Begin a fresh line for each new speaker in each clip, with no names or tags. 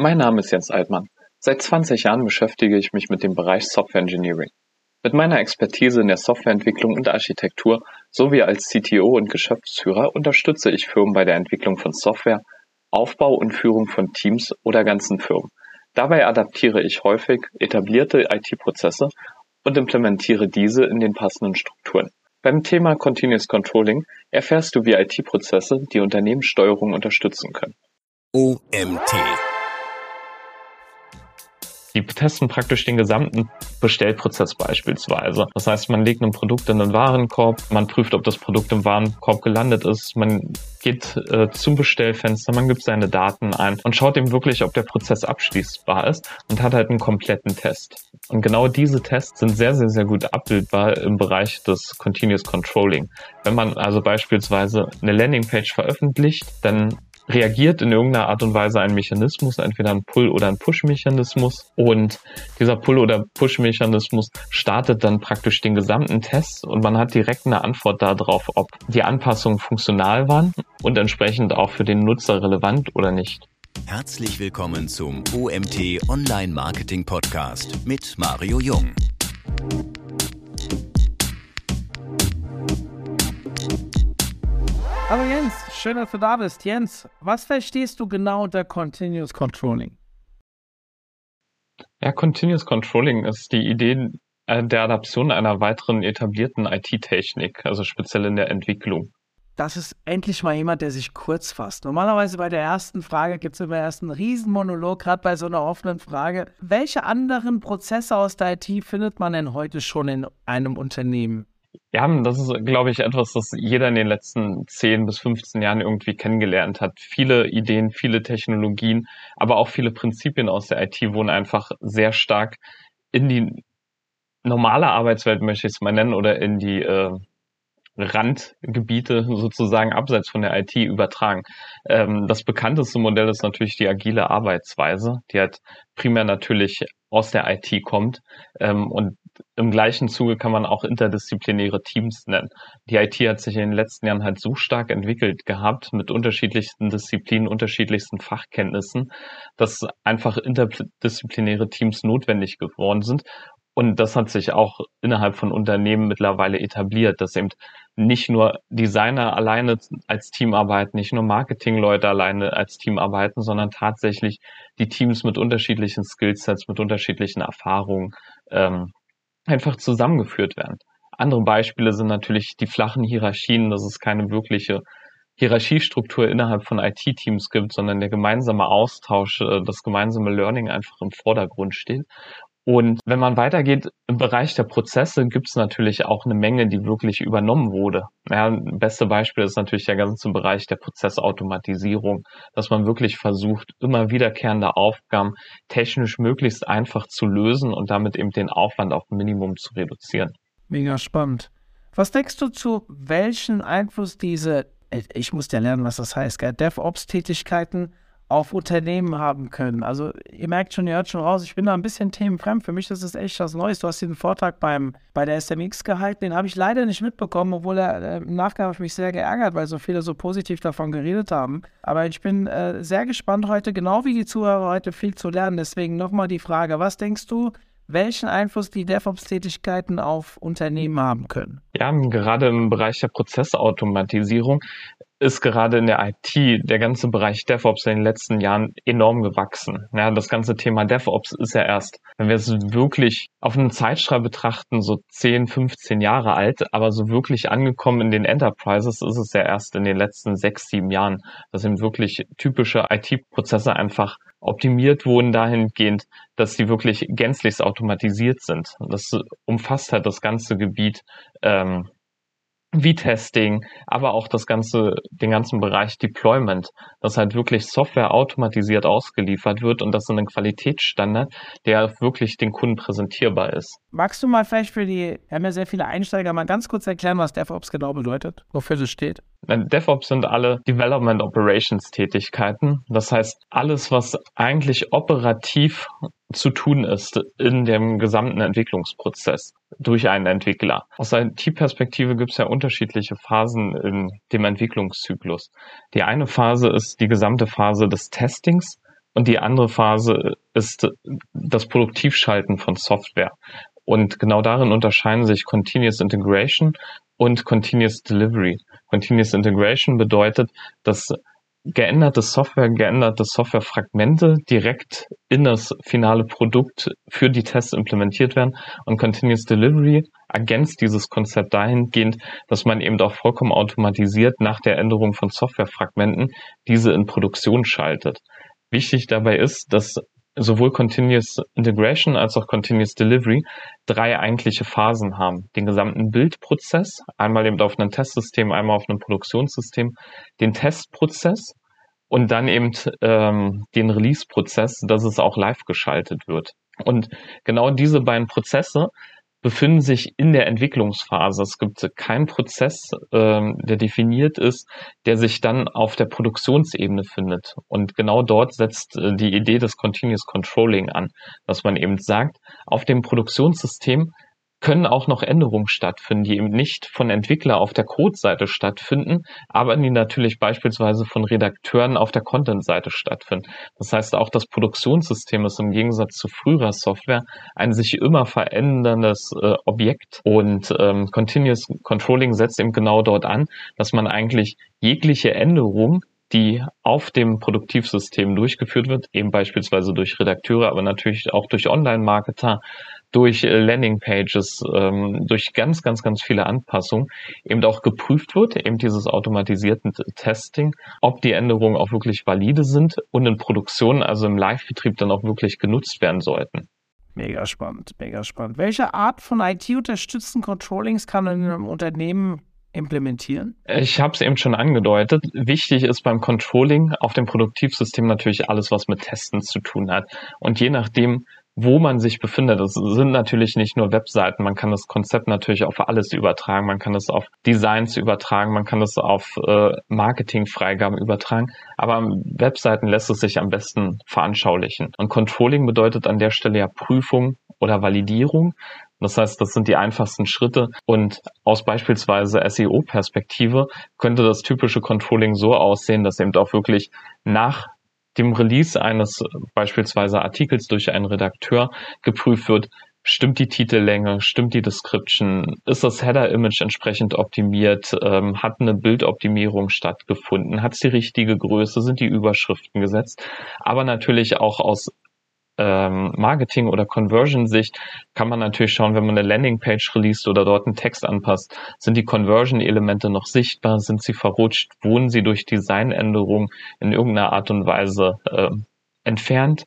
Mein Name ist Jens Altmann. Seit 20 Jahren beschäftige ich mich mit dem Bereich Software Engineering. Mit meiner Expertise in der Softwareentwicklung und Architektur sowie als CTO und Geschäftsführer unterstütze ich Firmen bei der Entwicklung von Software, Aufbau und Führung von Teams oder ganzen Firmen. Dabei adaptiere ich häufig etablierte IT-Prozesse und implementiere diese in den passenden Strukturen. Beim Thema Continuous Controlling erfährst du, wie IT-Prozesse die Unternehmenssteuerung unterstützen können.
OMT
die testen praktisch den gesamten Bestellprozess beispielsweise. Das heißt, man legt ein Produkt in den Warenkorb, man prüft, ob das Produkt im Warenkorb gelandet ist, man geht äh, zum Bestellfenster, man gibt seine Daten ein und schaut eben wirklich, ob der Prozess abschließbar ist und hat halt einen kompletten Test. Und genau diese Tests sind sehr, sehr, sehr gut abbildbar im Bereich des Continuous Controlling. Wenn man also beispielsweise eine Landingpage veröffentlicht, dann reagiert in irgendeiner Art und Weise ein Mechanismus, entweder ein Pull- oder ein Push-Mechanismus. Und dieser Pull- oder Push-Mechanismus startet dann praktisch den gesamten Test und man hat direkt eine Antwort darauf, ob die Anpassungen funktional waren und entsprechend auch für den Nutzer relevant oder nicht.
Herzlich willkommen zum OMT Online Marketing Podcast mit Mario Jung.
Hallo Jens, schön, dass du da bist. Jens, was verstehst du genau unter Continuous Controlling?
Ja, Continuous Controlling ist die Idee äh, der Adaption einer weiteren etablierten IT-Technik, also speziell in der Entwicklung.
Das ist endlich mal jemand, der sich kurz fasst. Normalerweise bei der ersten Frage gibt es immer erst einen Riesenmonolog, gerade bei so einer offenen Frage. Welche anderen Prozesse aus der IT findet man denn heute schon in einem Unternehmen?
Ja, das ist, glaube ich, etwas, das jeder in den letzten 10 bis 15 Jahren irgendwie kennengelernt hat. Viele Ideen, viele Technologien, aber auch viele Prinzipien aus der IT wurden einfach sehr stark in die normale Arbeitswelt, möchte ich es mal nennen, oder in die äh, Randgebiete sozusagen abseits von der IT übertragen. Ähm, das bekannteste Modell ist natürlich die agile Arbeitsweise, die halt primär natürlich aus der IT kommt. Ähm, und im gleichen Zuge kann man auch interdisziplinäre Teams nennen. Die IT hat sich in den letzten Jahren halt so stark entwickelt gehabt mit unterschiedlichsten Disziplinen, unterschiedlichsten Fachkenntnissen, dass einfach interdisziplinäre Teams notwendig geworden sind. Und das hat sich auch innerhalb von Unternehmen mittlerweile etabliert, dass eben nicht nur Designer alleine als Team arbeiten, nicht nur Marketingleute alleine als Team arbeiten, sondern tatsächlich die Teams mit unterschiedlichen Skillsets, mit unterschiedlichen Erfahrungen ähm, einfach zusammengeführt werden. Andere Beispiele sind natürlich die flachen Hierarchien, dass es keine wirkliche Hierarchiestruktur innerhalb von IT-Teams gibt, sondern der gemeinsame Austausch, äh, das gemeinsame Learning einfach im Vordergrund steht. Und wenn man weitergeht im Bereich der Prozesse, gibt es natürlich auch eine Menge, die wirklich übernommen wurde. Ja, beste Beispiel ist natürlich der ganze Bereich der Prozessautomatisierung, dass man wirklich versucht, immer wiederkehrende Aufgaben technisch möglichst einfach zu lösen und damit eben den Aufwand auf Minimum zu reduzieren.
Mega spannend. Was denkst du zu welchen Einfluss diese, ich muss ja lernen, was das heißt, DevOps-Tätigkeiten auf Unternehmen haben können. Also ihr merkt schon, ihr hört schon raus, ich bin da ein bisschen themenfremd. Für mich ist es echt was Neues. Du hast diesen Vortrag beim, bei der SMX gehalten, den habe ich leider nicht mitbekommen, obwohl er äh, im Nachgang habe ich mich sehr geärgert, weil so viele so positiv davon geredet haben. Aber ich bin äh, sehr gespannt heute, genau wie die Zuhörer heute viel zu lernen. Deswegen nochmal die Frage, was denkst du, welchen Einfluss die DevOps-Tätigkeiten auf Unternehmen haben können?
Ja, gerade im Bereich der Prozessautomatisierung ist gerade in der IT der ganze Bereich DevOps in den letzten Jahren enorm gewachsen. Ja, das ganze Thema DevOps ist ja erst, wenn wir es wirklich auf einen Zeitstrahl betrachten, so 10, 15 Jahre alt, aber so wirklich angekommen in den Enterprises ist es ja erst in den letzten sechs, sieben Jahren, dass eben wirklich typische IT-Prozesse einfach optimiert wurden dahingehend, dass sie wirklich gänzlich automatisiert sind. Das umfasst halt das ganze Gebiet ähm, wie Testing, aber auch das ganze, den ganzen Bereich Deployment, dass halt wirklich Software automatisiert ausgeliefert wird und das in einem Qualitätsstandard, der wirklich den Kunden präsentierbar ist.
Magst du mal vielleicht für die, wir haben ja sehr viele Einsteiger, mal ganz kurz erklären, was DevOps genau bedeutet, wofür es steht?
DevOps sind alle Development Operations Tätigkeiten. Das heißt, alles, was eigentlich operativ zu tun ist in dem gesamten Entwicklungsprozess durch einen Entwickler. Aus IT-Perspektive gibt es ja unterschiedliche Phasen in dem Entwicklungszyklus. Die eine Phase ist die gesamte Phase des Testings Und die andere Phase ist das Produktivschalten von Software. Und genau darin unterscheiden sich Continuous Integration und Continuous Delivery. Continuous Integration bedeutet, dass geänderte Software, geänderte Softwarefragmente direkt in das finale Produkt für die Tests implementiert werden. Und Continuous Delivery ergänzt dieses Konzept dahingehend, dass man eben auch vollkommen automatisiert nach der Änderung von Softwarefragmenten diese in Produktion schaltet. Wichtig dabei ist, dass sowohl Continuous Integration als auch Continuous Delivery drei eigentliche Phasen haben. Den gesamten Bildprozess, einmal eben auf einem Testsystem, einmal auf einem Produktionssystem, den Testprozess und dann eben ähm, den Release-Prozess, dass es auch live geschaltet wird. Und genau diese beiden Prozesse befinden sich in der Entwicklungsphase. Es gibt keinen Prozess, ähm, der definiert ist, der sich dann auf der Produktionsebene findet. Und genau dort setzt äh, die Idee des Continuous Controlling an, dass man eben sagt, auf dem Produktionssystem können auch noch Änderungen stattfinden, die eben nicht von Entwickler auf der Code-Seite stattfinden, aber die natürlich beispielsweise von Redakteuren auf der Content-Seite stattfinden. Das heißt, auch das Produktionssystem ist im Gegensatz zu früherer Software ein sich immer veränderndes äh, Objekt und ähm, Continuous Controlling setzt eben genau dort an, dass man eigentlich jegliche Änderung die auf dem Produktivsystem durchgeführt wird, eben beispielsweise durch Redakteure, aber natürlich auch durch Online-Marketer, durch äh, Landingpages, ähm, durch ganz, ganz, ganz viele Anpassungen eben auch geprüft wird, eben dieses automatisierten Testing, ob die Änderungen auch wirklich valide sind und in Produktion, also im Live-Betrieb dann auch wirklich genutzt werden sollten.
Mega spannend, mega spannend. Welche Art von IT-unterstützten Controllings kann man in einem Unternehmen implementieren?
Ich habe es eben schon angedeutet. Wichtig ist beim Controlling auf dem Produktivsystem natürlich alles, was mit Testen zu tun hat. Und je nachdem, wo man sich befindet. Das sind natürlich nicht nur Webseiten. Man kann das Konzept natürlich auf alles übertragen. Man kann es auf Designs übertragen. Man kann es auf äh, Marketingfreigaben übertragen. Aber Webseiten lässt es sich am besten veranschaulichen. Und Controlling bedeutet an der Stelle ja Prüfung oder Validierung. Das heißt, das sind die einfachsten Schritte. Und aus beispielsweise SEO-Perspektive könnte das typische Controlling so aussehen, dass eben auch wirklich nach dem Release eines beispielsweise Artikels durch einen Redakteur geprüft wird, stimmt die Titellänge, stimmt die Description, ist das Header-Image entsprechend optimiert, ähm, hat eine Bildoptimierung stattgefunden, hat es die richtige Größe, sind die Überschriften gesetzt, aber natürlich auch aus ähm, Marketing- oder Conversion-Sicht kann man natürlich schauen, wenn man eine Landingpage release oder dort einen Text anpasst, sind die Conversion-Elemente noch sichtbar, sind sie verrutscht, wurden sie durch Designänderungen in irgendeiner Art und Weise äh, entfernt?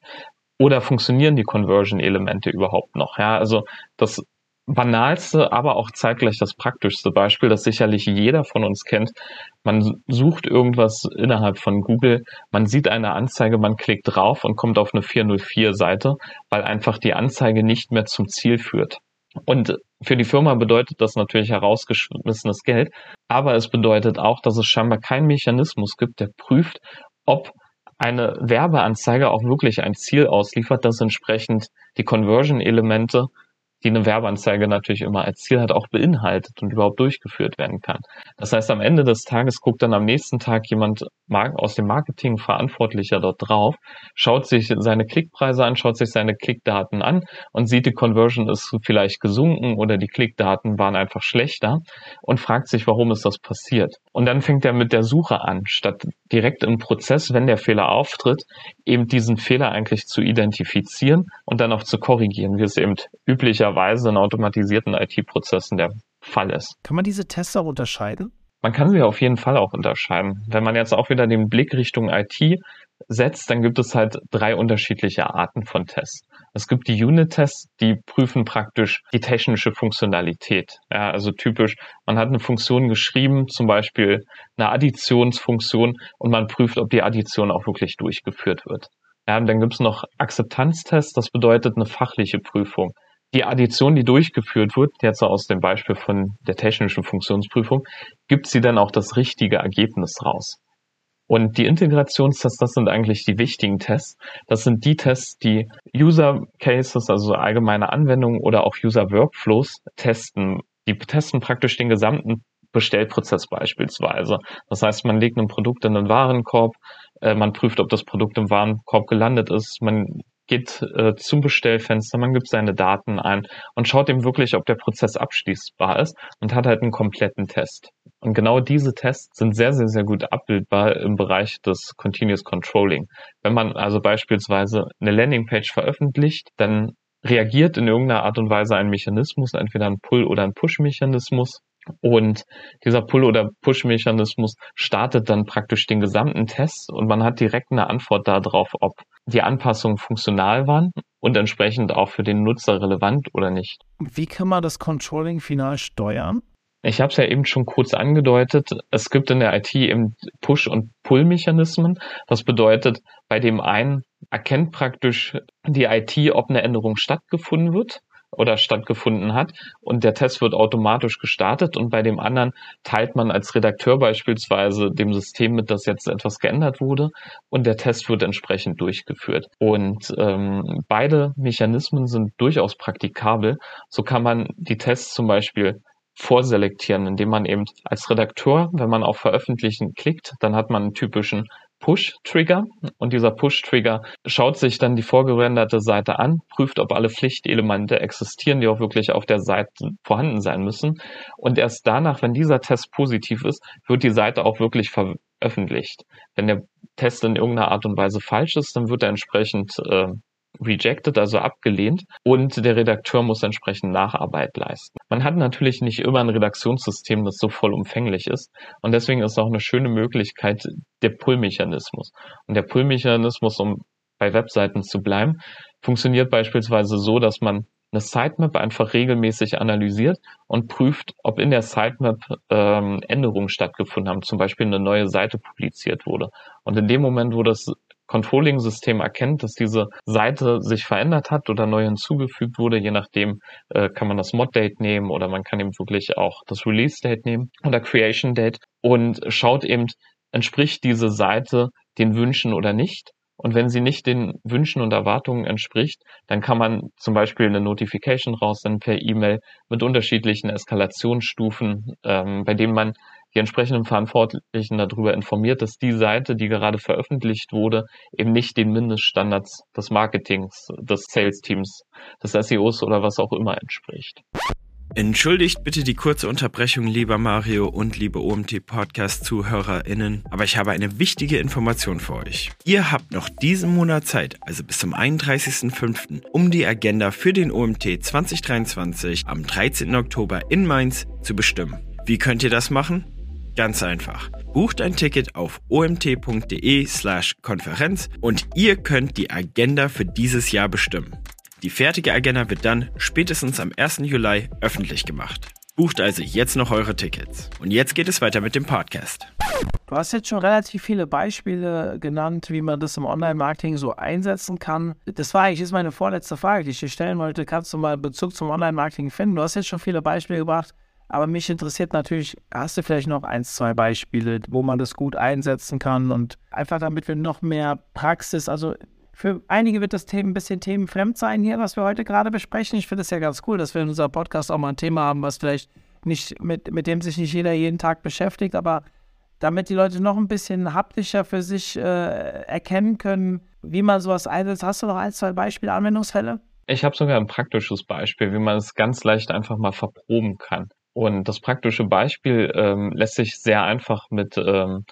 Oder funktionieren die Conversion-Elemente überhaupt noch? Ja, also das banalste, aber auch zeitgleich das praktischste Beispiel, das sicherlich jeder von uns kennt. Man sucht irgendwas innerhalb von Google, man sieht eine Anzeige, man klickt drauf und kommt auf eine 404-Seite, weil einfach die Anzeige nicht mehr zum Ziel führt. Und für die Firma bedeutet das natürlich herausgeschmissenes Geld, aber es bedeutet auch, dass es scheinbar keinen Mechanismus gibt, der prüft, ob eine Werbeanzeige auch wirklich ein Ziel ausliefert, das entsprechend die Conversion-Elemente die eine Werbeanzeige natürlich immer als Ziel hat, auch beinhaltet und überhaupt durchgeführt werden kann. Das heißt, am Ende des Tages guckt dann am nächsten Tag jemand aus dem Marketing Verantwortlicher dort drauf, schaut sich seine Klickpreise an, schaut sich seine Klickdaten an und sieht, die Conversion ist vielleicht gesunken oder die Klickdaten waren einfach schlechter und fragt sich, warum ist das passiert. Und dann fängt er mit der Suche an, statt direkt im Prozess, wenn der Fehler auftritt, eben diesen Fehler eigentlich zu identifizieren und dann auch zu korrigieren, wie es eben üblicherweise in automatisierten IT-Prozessen der Fall ist.
Kann man diese Tests auch unterscheiden?
Man kann sie auf jeden Fall auch unterscheiden. Wenn man jetzt auch wieder den Blick Richtung IT setzt, dann gibt es halt drei unterschiedliche Arten von Tests. Es gibt die Unit-Tests, die prüfen praktisch die technische Funktionalität. Ja, also typisch, man hat eine Funktion geschrieben, zum Beispiel eine Additionsfunktion, und man prüft, ob die Addition auch wirklich durchgeführt wird. Ja, dann gibt es noch Akzeptanztests, das bedeutet eine fachliche Prüfung die Addition, die durchgeführt wird, jetzt aus dem Beispiel von der technischen Funktionsprüfung, gibt sie dann auch das richtige Ergebnis raus. Und die Integrationstests, das sind eigentlich die wichtigen Tests. Das sind die Tests, die User Cases, also allgemeine Anwendungen oder auch User Workflows testen. Die testen praktisch den gesamten Bestellprozess beispielsweise. Das heißt, man legt ein Produkt in den Warenkorb, Äh, man prüft, ob das Produkt im Warenkorb gelandet ist. Man geht äh, zum Bestellfenster, man gibt seine Daten ein und schaut eben wirklich, ob der Prozess abschließbar ist und hat halt einen kompletten Test. Und genau diese Tests sind sehr, sehr, sehr gut abbildbar im Bereich des Continuous Controlling. Wenn man also beispielsweise eine Landingpage veröffentlicht, dann reagiert in irgendeiner Art und Weise ein Mechanismus, entweder ein Pull- oder ein Push-Mechanismus. Und dieser Pull- oder Push-Mechanismus startet dann praktisch den gesamten Test und man hat direkt eine Antwort darauf, ob die Anpassungen funktional waren und entsprechend auch für den Nutzer relevant oder nicht.
Wie kann man das Controlling final steuern?
Ich habe es ja eben schon kurz angedeutet. Es gibt in der IT eben Push- und Pull-Mechanismen. Das bedeutet, bei dem einen erkennt praktisch die IT, ob eine Änderung stattgefunden wird oder stattgefunden hat und der Test wird automatisch gestartet und bei dem anderen teilt man als Redakteur beispielsweise dem System mit, dass jetzt etwas geändert wurde und der Test wird entsprechend durchgeführt. Und ähm, beide Mechanismen sind durchaus praktikabel. So kann man die Tests zum Beispiel vorselektieren, indem man eben als Redakteur, wenn man auf Veröffentlichen klickt, dann hat man einen typischen Push-Trigger und dieser Push-Trigger schaut sich dann die vorgerenderte Seite an, prüft, ob alle Pflichtelemente existieren, die auch wirklich auf der Seite vorhanden sein müssen. Und erst danach, wenn dieser Test positiv ist, wird die Seite auch wirklich veröffentlicht. Wenn der Test in irgendeiner Art und Weise falsch ist, dann wird er entsprechend äh, rejected, also abgelehnt, und der Redakteur muss entsprechend Nacharbeit leisten. Man hat natürlich nicht immer ein Redaktionssystem, das so vollumfänglich ist, und deswegen ist auch eine schöne Möglichkeit der Pull-Mechanismus. Und der Pull-Mechanismus, um bei Webseiten zu bleiben, funktioniert beispielsweise so, dass man eine Sitemap einfach regelmäßig analysiert und prüft, ob in der Sitemap ähm, Änderungen stattgefunden haben, zum Beispiel eine neue Seite publiziert wurde. Und in dem Moment, wo das Controlling-System erkennt, dass diese Seite sich verändert hat oder neu hinzugefügt wurde. Je nachdem äh, kann man das Mod-Date nehmen oder man kann eben wirklich auch das Release-Date nehmen oder Creation-Date und schaut eben, entspricht diese Seite den Wünschen oder nicht. Und wenn sie nicht den Wünschen und Erwartungen entspricht, dann kann man zum Beispiel eine Notification raussenden per E-Mail mit unterschiedlichen Eskalationsstufen, ähm, bei denen man die entsprechenden Verantwortlichen darüber informiert, dass die Seite, die gerade veröffentlicht wurde, eben nicht den Mindeststandards des Marketings, des Sales-Teams, des SEOs oder was auch immer entspricht.
Entschuldigt bitte die kurze Unterbrechung, lieber Mario und liebe OMT-Podcast-ZuhörerInnen, aber ich habe eine wichtige Information für euch. Ihr habt noch diesen Monat Zeit, also bis zum 31.05., um die Agenda für den OMT 2023 am 13. Oktober in Mainz zu bestimmen. Wie könnt ihr das machen? Ganz einfach. Bucht ein Ticket auf omt.de slash Konferenz und ihr könnt die Agenda für dieses Jahr bestimmen. Die fertige Agenda wird dann spätestens am 1. Juli öffentlich gemacht. Bucht also jetzt noch eure Tickets. Und jetzt geht es weiter mit dem Podcast.
Du hast jetzt schon relativ viele Beispiele genannt, wie man das im Online-Marketing so einsetzen kann. Das war eigentlich jetzt meine vorletzte Frage, die ich dir stellen wollte. Kannst du mal Bezug zum Online-Marketing finden? Du hast jetzt schon viele Beispiele gebracht. Aber mich interessiert natürlich, hast du vielleicht noch ein, zwei Beispiele, wo man das gut einsetzen kann und einfach damit wir noch mehr Praxis, also für einige wird das Thema ein bisschen themenfremd sein hier, was wir heute gerade besprechen. Ich finde es ja ganz cool, dass wir in unserem Podcast auch mal ein Thema haben, was vielleicht nicht, mit, mit dem sich nicht jeder jeden Tag beschäftigt, aber damit die Leute noch ein bisschen haptischer für sich äh, erkennen können, wie man sowas einsetzt. Hast du noch ein, zwei Beispiele, Anwendungsfälle?
Ich habe sogar ein praktisches Beispiel, wie man es ganz leicht einfach mal verproben kann. Und das praktische Beispiel ähm, lässt sich sehr einfach mit ähm,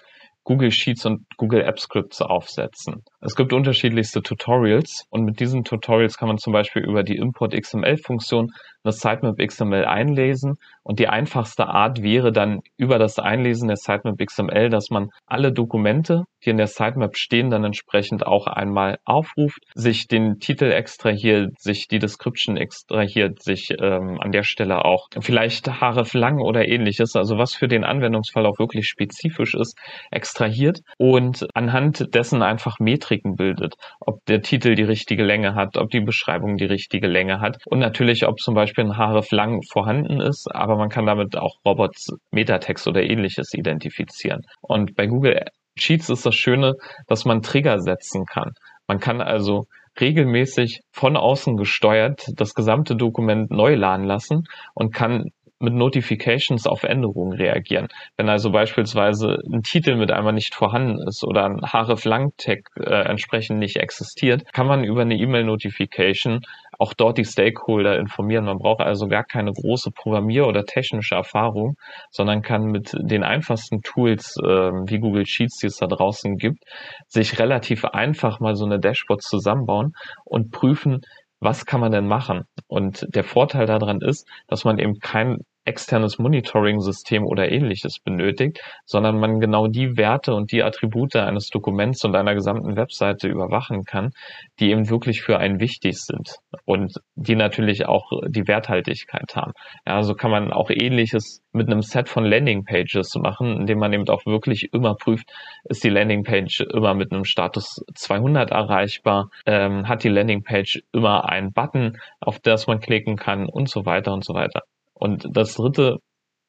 Google Sheets und Google App Scripts aufsetzen. Es gibt unterschiedlichste Tutorials und mit diesen Tutorials kann man zum Beispiel über die Import XML Funktion das Sitemap XML einlesen. Und die einfachste Art wäre dann über das Einlesen der Sitemap XML, dass man alle Dokumente, die in der Sitemap stehen, dann entsprechend auch einmal aufruft, sich den Titel extrahiert, sich die Description extrahiert, sich ähm, an der Stelle auch vielleicht Href lang oder ähnliches, also was für den Anwendungsfall auch wirklich spezifisch ist, extrahiert und anhand dessen einfach Metriken bildet, ob der Titel die richtige Länge hat, ob die Beschreibung die richtige Länge hat und natürlich, ob zum Beispiel ein Href lang vorhanden ist, aber man kann damit auch Robots, Metatext oder ähnliches identifizieren. Und bei Google Sheets ist das Schöne, dass man Trigger setzen kann. Man kann also regelmäßig von außen gesteuert das gesamte Dokument neu laden lassen und kann mit Notifications auf Änderungen reagieren. Wenn also beispielsweise ein Titel mit einmal nicht vorhanden ist oder ein href-lang-Tag äh, entsprechend nicht existiert, kann man über eine E-Mail-Notification auch dort die Stakeholder informieren. Man braucht also gar keine große Programmier- oder technische Erfahrung, sondern kann mit den einfachsten Tools äh, wie Google Sheets, die es da draußen gibt, sich relativ einfach mal so eine Dashboard zusammenbauen und prüfen, was kann man denn machen? Und der Vorteil daran ist, dass man eben kein externes Monitoring-System oder ähnliches benötigt, sondern man genau die Werte und die Attribute eines Dokuments und einer gesamten Webseite überwachen kann, die eben wirklich für einen wichtig sind und die natürlich auch die Werthaltigkeit haben. Ja, also kann man auch ähnliches mit einem Set von Landing-Pages machen, indem man eben auch wirklich immer prüft, ist die Landing-Page immer mit einem Status 200 erreichbar, ähm, hat die Landing-Page immer einen Button, auf das man klicken kann und so weiter und so weiter. Und das dritte,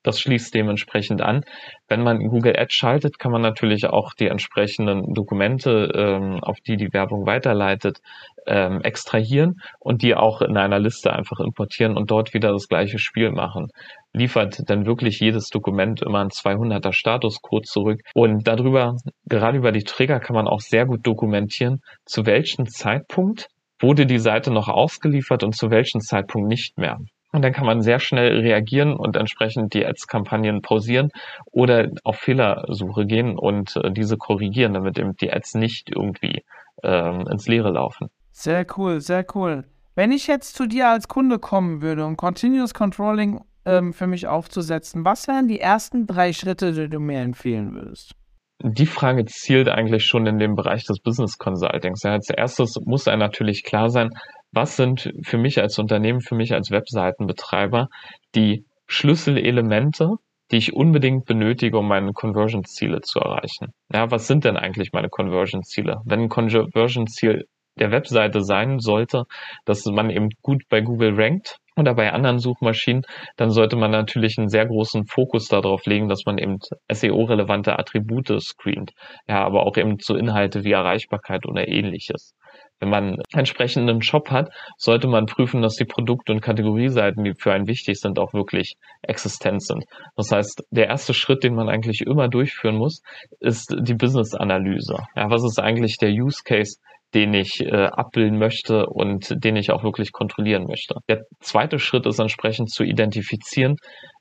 das schließt dementsprechend an. Wenn man Google Ads schaltet, kann man natürlich auch die entsprechenden Dokumente, ähm, auf die die Werbung weiterleitet, ähm, extrahieren und die auch in einer Liste einfach importieren und dort wieder das gleiche Spiel machen. Liefert dann wirklich jedes Dokument immer einen 200er Statuscode zurück und darüber, gerade über die Trigger kann man auch sehr gut dokumentieren, zu welchem Zeitpunkt wurde die Seite noch ausgeliefert und zu welchem Zeitpunkt nicht mehr. Und dann kann man sehr schnell reagieren und entsprechend die Ads-Kampagnen pausieren oder auf Fehlersuche gehen und äh, diese korrigieren, damit eben die Ads nicht irgendwie ähm, ins Leere laufen.
Sehr cool, sehr cool. Wenn ich jetzt zu dir als Kunde kommen würde, um Continuous Controlling ähm, für mich aufzusetzen, was wären die ersten drei Schritte, die du mir empfehlen würdest?
Die Frage zielt eigentlich schon in den Bereich des Business Consultings. Ja, als erstes muss einem natürlich klar sein, was sind für mich als Unternehmen, für mich als Webseitenbetreiber die Schlüsselelemente, die ich unbedingt benötige, um meine Conversion-Ziele zu erreichen. Ja, was sind denn eigentlich meine Conversion-Ziele? Wenn ein Conversion-Ziel der Webseite sein sollte, dass man eben gut bei Google rankt oder bei anderen Suchmaschinen, dann sollte man natürlich einen sehr großen Fokus darauf legen, dass man eben SEO-relevante Attribute screent. Ja, aber auch eben zu Inhalte wie Erreichbarkeit oder ähnliches. Wenn man entsprechend einen Shop hat, sollte man prüfen, dass die Produkt- und Kategorieseiten, die für einen wichtig sind, auch wirklich existent sind. Das heißt, der erste Schritt, den man eigentlich immer durchführen muss, ist die Business-Analyse. Ja, was ist eigentlich der Use Case, den ich äh, abbilden möchte und den ich auch wirklich kontrollieren möchte. Der zweite Schritt ist entsprechend zu identifizieren,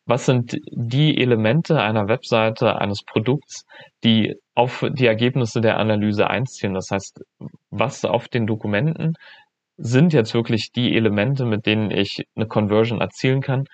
was sind die Elemente einer Webseite, eines Produkts, die auf die Ergebnisse der Analyse einziehen. Das heißt, was auf den Dokumenten sind jetzt wirklich die Elemente, mit denen ich eine Conversion erzielen kann.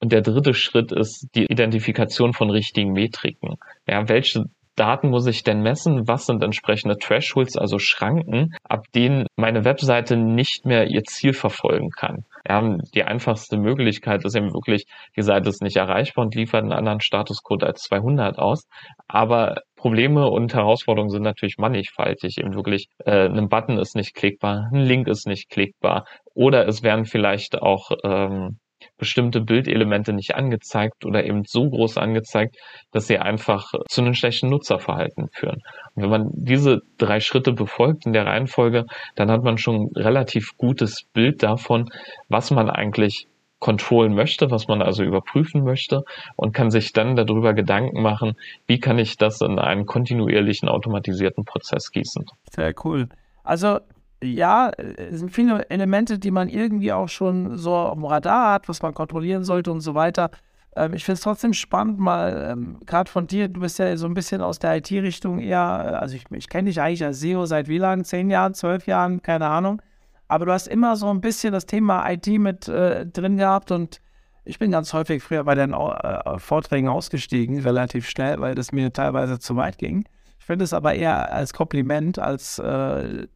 Und der dritte Schritt ist die Identifikation von richtigen Metriken. Ja, welche Daten muss ich denn messen? Was sind entsprechende Thresholds, also Schranken, ab denen meine Webseite nicht mehr ihr Ziel verfolgen kann? Ja, die einfachste Möglichkeit ist eben wirklich, die Seite ist nicht erreichbar und liefert einen anderen Statuscode als 200 aus. Aber Probleme und Herausforderungen sind natürlich mannigfaltig. Eben wirklich, äh, ein Button ist nicht klickbar, ein Link ist nicht klickbar oder es werden vielleicht auch ähm, bestimmte Bildelemente nicht angezeigt oder eben so groß angezeigt, dass sie einfach zu einem schlechten Nutzerverhalten führen. Und wenn man diese drei Schritte befolgt in der Reihenfolge, dann hat man schon relativ gutes Bild davon, was man eigentlich kontrollen möchte, was man also überprüfen möchte und kann sich dann darüber Gedanken machen, wie kann ich das in einen kontinuierlichen automatisierten Prozess gießen.
Sehr cool. Also ja, es sind viele Elemente, die man irgendwie auch schon so am Radar hat, was man kontrollieren sollte und so weiter. Ähm, ich finde es trotzdem spannend, mal ähm, gerade von dir, du bist ja so ein bisschen aus der IT-Richtung eher, also ich, ich kenne dich eigentlich als SEO seit wie lange? Zehn Jahren, zwölf Jahren, keine Ahnung. Aber du hast immer so ein bisschen das Thema IT mit äh, drin gehabt und ich bin ganz häufig früher bei den äh, Vorträgen ausgestiegen, relativ schnell, weil das mir teilweise zu weit ging. Ich finde es aber eher als Kompliment, als äh,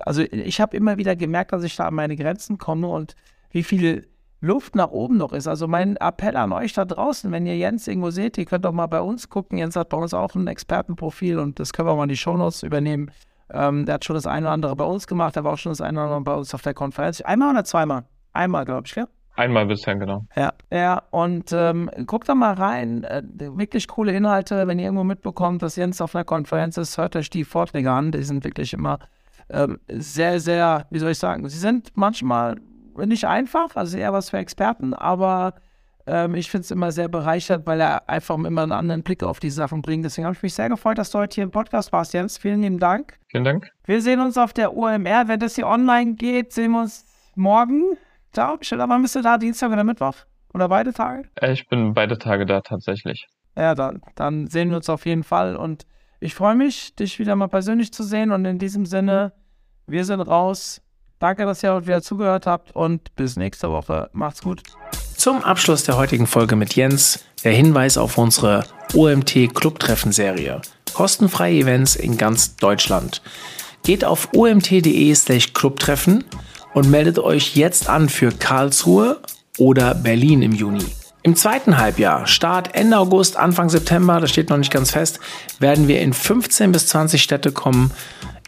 also ich habe immer wieder gemerkt, dass ich da an meine Grenzen komme und wie viel Luft nach oben noch ist. Also mein Appell an euch da draußen, wenn ihr Jens irgendwo seht, ihr könnt doch mal bei uns gucken. Jens hat bei uns auch ein Expertenprofil und das können wir mal in die Shownotes übernehmen. Ähm, der hat schon das eine oder andere bei uns gemacht, der war auch schon das eine oder andere bei uns auf der Konferenz. Einmal oder zweimal? Einmal, glaube ich, ja?
Einmal bisher, genau.
Ja, ja, und ähm, guckt da mal rein. Äh, wirklich coole Inhalte. Wenn ihr irgendwo mitbekommt, dass Jens auf einer Konferenz ist, hört euch die Vorträge an. Die sind wirklich immer ähm, sehr, sehr, wie soll ich sagen, sie sind manchmal nicht einfach, also eher was für Experten, aber Ähm, ich finde es immer sehr bereichert, weil er einfach immer einen anderen Blick auf die Sachen bringt. Deswegen habe ich mich sehr gefreut, dass du heute hier im Podcast warst, Jens. Vielen lieben Dank.
Vielen Dank.
Wir sehen uns auf der OMR. Wenn das hier online geht, sehen wir uns morgen. Ciao. Stella, wann bist du da? Dienstag oder Mittwoch? Oder beide Tage?
Äh, ich bin beide Tage da tatsächlich.
Ja, dann, dann sehen wir uns auf jeden Fall. Und ich freue mich, dich wieder mal persönlich zu sehen. Und in diesem Sinne, wir sind raus. Danke, dass ihr heute wieder zugehört habt und bis nächste Woche. Macht's gut. Zum Abschluss der heutigen Folge mit Jens der Hinweis auf unsere OMT Clubtreffen-Serie. Kostenfreie Events in ganz Deutschland. Geht auf omt.de slash Clubtreffen und meldet euch jetzt an für Karlsruhe oder Berlin im Juni. Im zweiten Halbjahr, Start Ende August, Anfang September, das steht noch nicht ganz fest, werden wir in 15 bis 20 Städte kommen,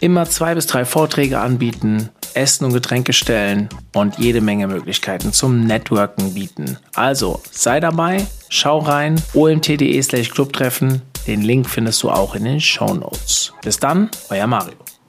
immer zwei bis drei Vorträge anbieten, Essen und Getränke stellen und jede Menge Möglichkeiten zum Networken bieten. Also sei dabei, schau rein, omt.de slash Clubtreffen. Den Link findest du auch in den Show Notes. Bis dann, euer Mario.